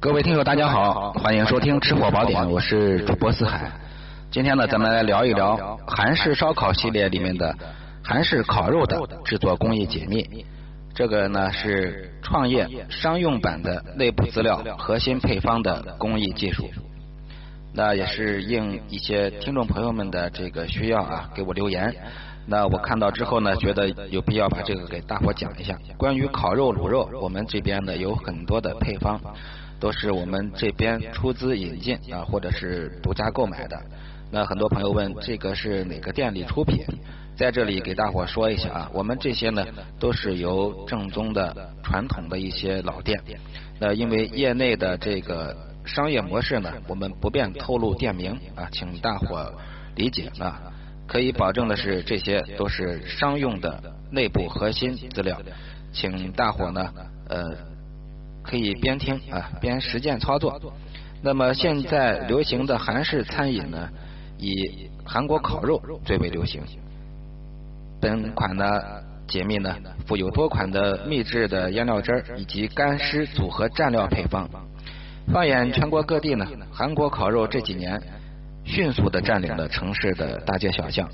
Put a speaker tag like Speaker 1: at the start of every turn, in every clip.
Speaker 1: 各位听友，大家好，欢迎收听《吃货宝典》，我是主播四海。今天呢，咱们来聊一聊韩式烧烤系列里面的韩式烤肉的制作工艺解密。这个呢是创业商用版的内部资料核心配方的工艺技术。那也是应一些听众朋友们的这个需要啊，给我留言。那我看到之后呢，觉得有必要把这个给大伙讲一下。关于烤肉、卤肉，我们这边呢有很多的配方。都是我们这边出资引进啊，或者是独家购买的。那很多朋友问这个是哪个店里出品，在这里给大伙说一下啊，我们这些呢都是由正宗的传统的一些老店。那因为业内的这个商业模式呢，我们不便透露店名啊，请大伙理解啊。可以保证的是，这些都是商用的内部核心资料，请大伙呢呃。可以边听啊边实践操作。那么现在流行的韩式餐饮呢，以韩国烤肉最为流行。本款的解密呢，附有多款的秘制的腌料汁儿以及干湿组合蘸料配方。放眼全国各地呢，韩国烤肉这几年迅速的占领了城市的大街小巷，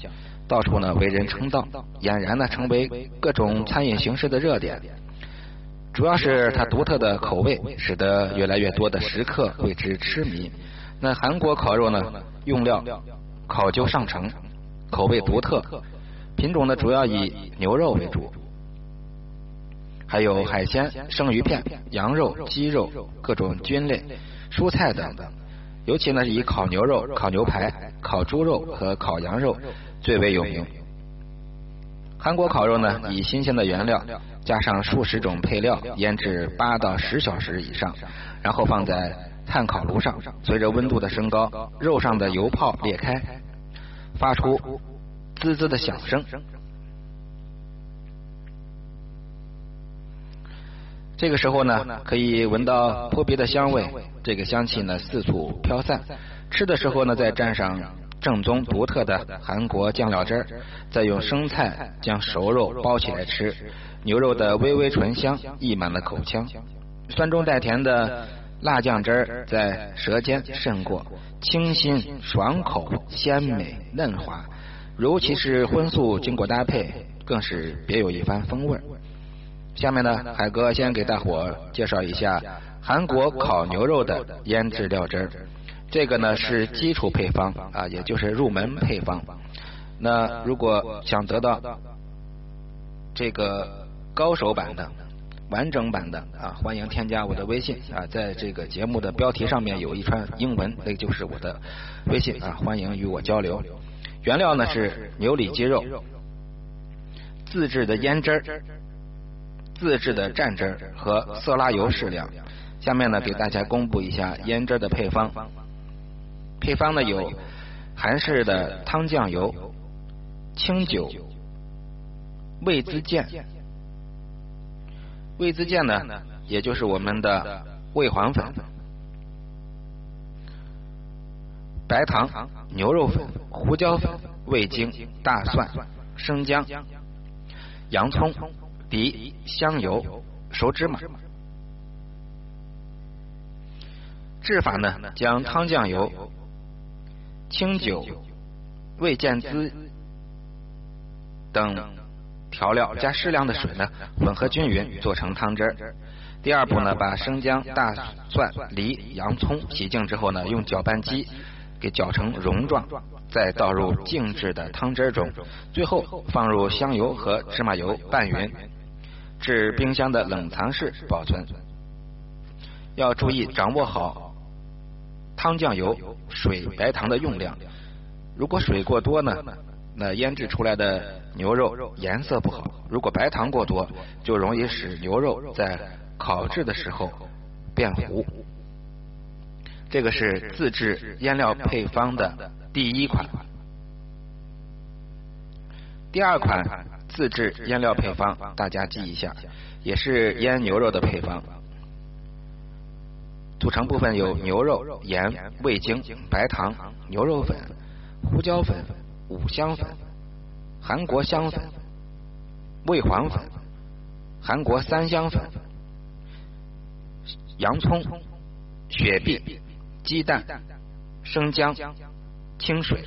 Speaker 1: 到处呢为人称道，俨然呢成为各种餐饮形式的热点。主要是它独特的口味，使得越来越多的食客为之痴迷。那韩国烤肉呢，用料考究上乘，口味独特，品种呢主要以牛肉为主，还有海鲜、生鱼片、羊肉、鸡肉、各种菌类、蔬菜等等。尤其呢以烤牛肉、烤牛排、烤猪肉和烤羊肉最为有名。韩国烤肉呢，以新鲜的原料。加上数十种配料，腌制八到十小时以上，然后放在炭烤炉上。随着温度的升高，肉上的油泡裂开，发出滋滋的响声。这个时候呢，可以闻到扑鼻的香味，这个香气呢四处飘散。吃的时候呢，再蘸上正宗独特的韩国酱料汁儿，再用生菜将熟肉包起来吃。牛肉的微微醇香溢满了口腔，酸中带甜的辣酱汁儿在舌尖渗过，清新爽口、鲜美嫩滑，尤其是荤素经过搭配，更是别有一番风味。下面呢，海哥先给大伙介绍一下韩国烤牛肉的腌制料汁儿，这个呢是基础配方啊，也就是入门配方。那如果想得到这个。高手版的、完整版的啊，欢迎添加我的微信啊，在这个节目的标题上面有一串英文，那就是我的微信啊，欢迎与我交流。原料呢是牛里脊肉，自制的腌汁儿、自制的蘸汁儿和色拉油适量。下面呢给大家公布一下腌汁的配方。配方呢有韩式的汤酱油、清酒、味滋健。味滋健呢，也就是我们的味黄粉、白糖、牛肉粉、胡椒粉、味精、大蒜、生姜、洋葱、梨、香油、熟芝麻。制法呢，将汤酱油、清酒、味见滋等。调料加适量的水呢，混合均匀，做成汤汁儿。第二步呢，把生姜、大蒜、梨、洋葱洗净之后呢，用搅拌机给搅成蓉状，再倒入静置的汤汁中，最后放入香油和芝麻油拌匀，至冰箱的冷藏室保存。要注意掌握好汤酱油、水、白糖的用量。如果水过多呢？那腌制出来的牛肉颜色不好，如果白糖过多，就容易使牛肉在烤制的时候变糊。这个是自制腌料配方的第一款。第二款自制腌料配方，大家记一下，也是腌牛肉的配方。组成部分有牛肉、盐、味精、白糖、牛肉粉、胡椒粉。五香粉、韩国香粉、味黄粉、韩国三香粉、洋葱、雪碧、鸡蛋、生姜、清水。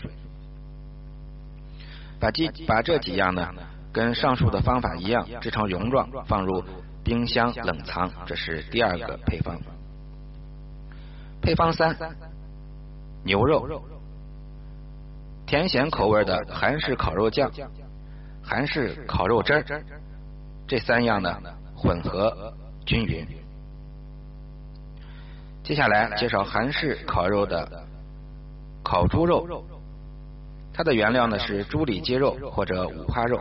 Speaker 1: 把鸡把这几样呢，跟上述的方法一样，制成蓉状，放入冰箱冷藏。这是第二个配方。配方三：牛肉、甜咸口味的韩式烤肉酱、韩式烤肉汁，这三样呢混合均匀。接下来介绍韩式烤肉的烤猪肉。它的原料呢是猪里脊肉或者五花肉，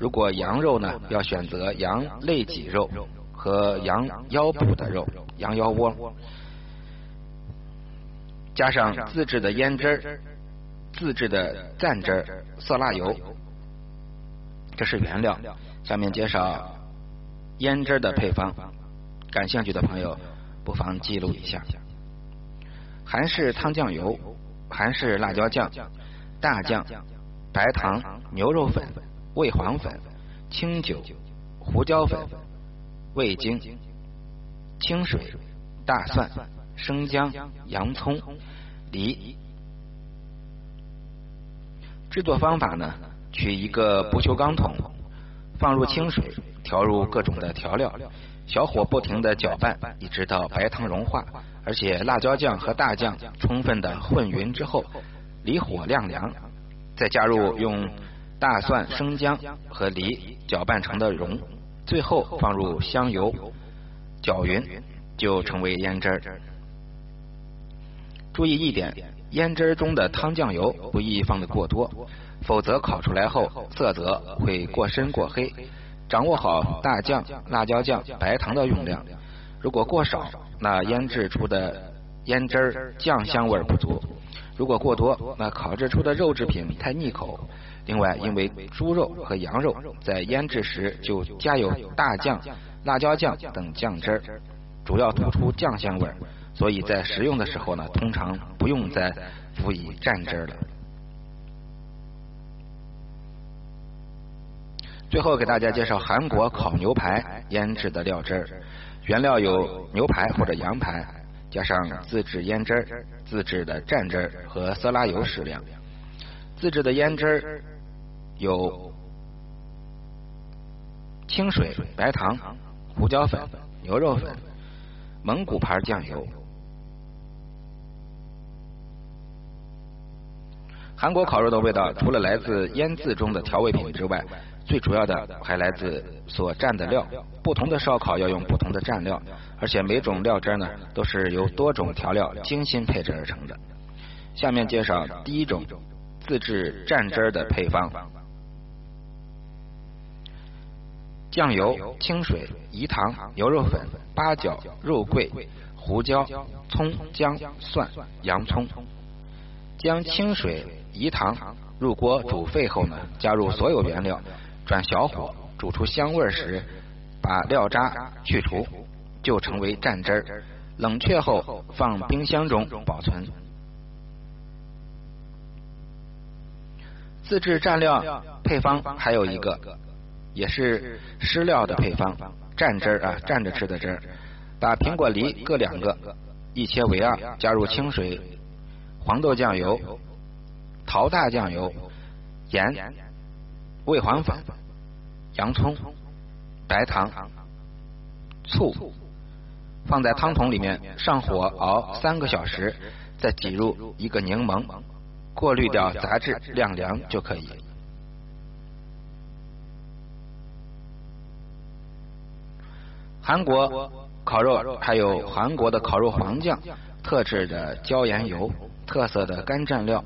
Speaker 1: 如果羊肉呢，要选择羊肋脊肉和羊腰部的肉，羊腰窝，加上自制的腌汁儿、自制的蘸汁儿、色辣油，这是原料。下面介绍腌汁的配方，感兴趣的朋友不妨记录一下：韩式汤酱油、韩式辣椒酱。大酱、白糖、牛肉粉、味黄粉、清酒、胡椒粉、味精、清水、大蒜、生姜、洋葱、梨。制作方法呢？取一个不锈钢桶，放入清水，调入各种的调料，小火不停的搅拌，一直到白糖融化，而且辣椒酱和大酱充分的混匀之后。离火晾凉，再加入用大蒜、生姜和梨搅拌成的蓉，最后放入香油搅匀，就成为腌汁儿。注意一点，腌汁儿中的汤酱油不宜放的过多，否则烤出来后色泽会过深过黑。掌握好大酱、辣椒酱、白糖的用量，如果过少，那腌制出的腌汁儿酱香味不足。如果过多，那烤制出的肉制品太腻口。另外，因为猪肉和羊肉在腌制时就加有大酱、辣椒酱等酱汁儿，主要突出酱香味儿，所以在食用的时候呢，通常不用再辅以蘸汁了。最后给大家介绍韩国烤牛排腌制的料汁儿，原料有牛排或者羊排。加上自制腌汁儿、自制的蘸汁儿和色拉油适量。自制的腌汁儿有清水、白糖、胡椒粉、牛肉粉、蒙古牌酱油。韩国烤肉的味道，除了来自腌渍中的调味品之外，最主要的还来自所蘸的料，不同的烧烤要用不同的蘸料，而且每种料汁呢都是由多种调料精心配制而成的。下面介绍第一种自制蘸汁的配方：酱油、清水、饴糖、牛肉粉、八角、肉桂、胡椒、葱、姜、蒜、洋葱。将清水、饴糖入锅煮沸后呢，加入所有原料。转小火煮出香味时，把料渣去除，就成为蘸汁儿。冷却后放冰箱中保存。自制蘸料配方还有一个，也是湿料的配方，蘸汁儿啊，蘸着吃的汁儿。把苹果梨各两个，一切为二，加入清水、黄豆酱油、桃大酱油、盐。味黄粉、洋葱、白糖、醋，放在汤桶里面，上火熬三个小时，再挤入一个柠檬，过滤掉杂质，晾凉就可以。韩国烤肉还有韩国的烤肉黄酱，特制的椒盐油，特色的干蘸料，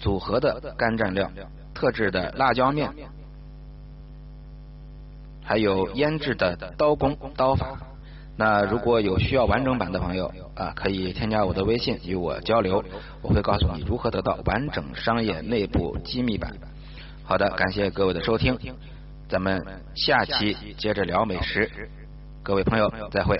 Speaker 1: 组合的干蘸料。特制的辣椒面，还有腌制的刀工刀法。那如果有需要完整版的朋友啊，可以添加我的微信与我交流，我会告诉你如何得到完整商业内部机密版。好的，感谢各位的收听，咱们下期接着聊美食，各位朋友再会。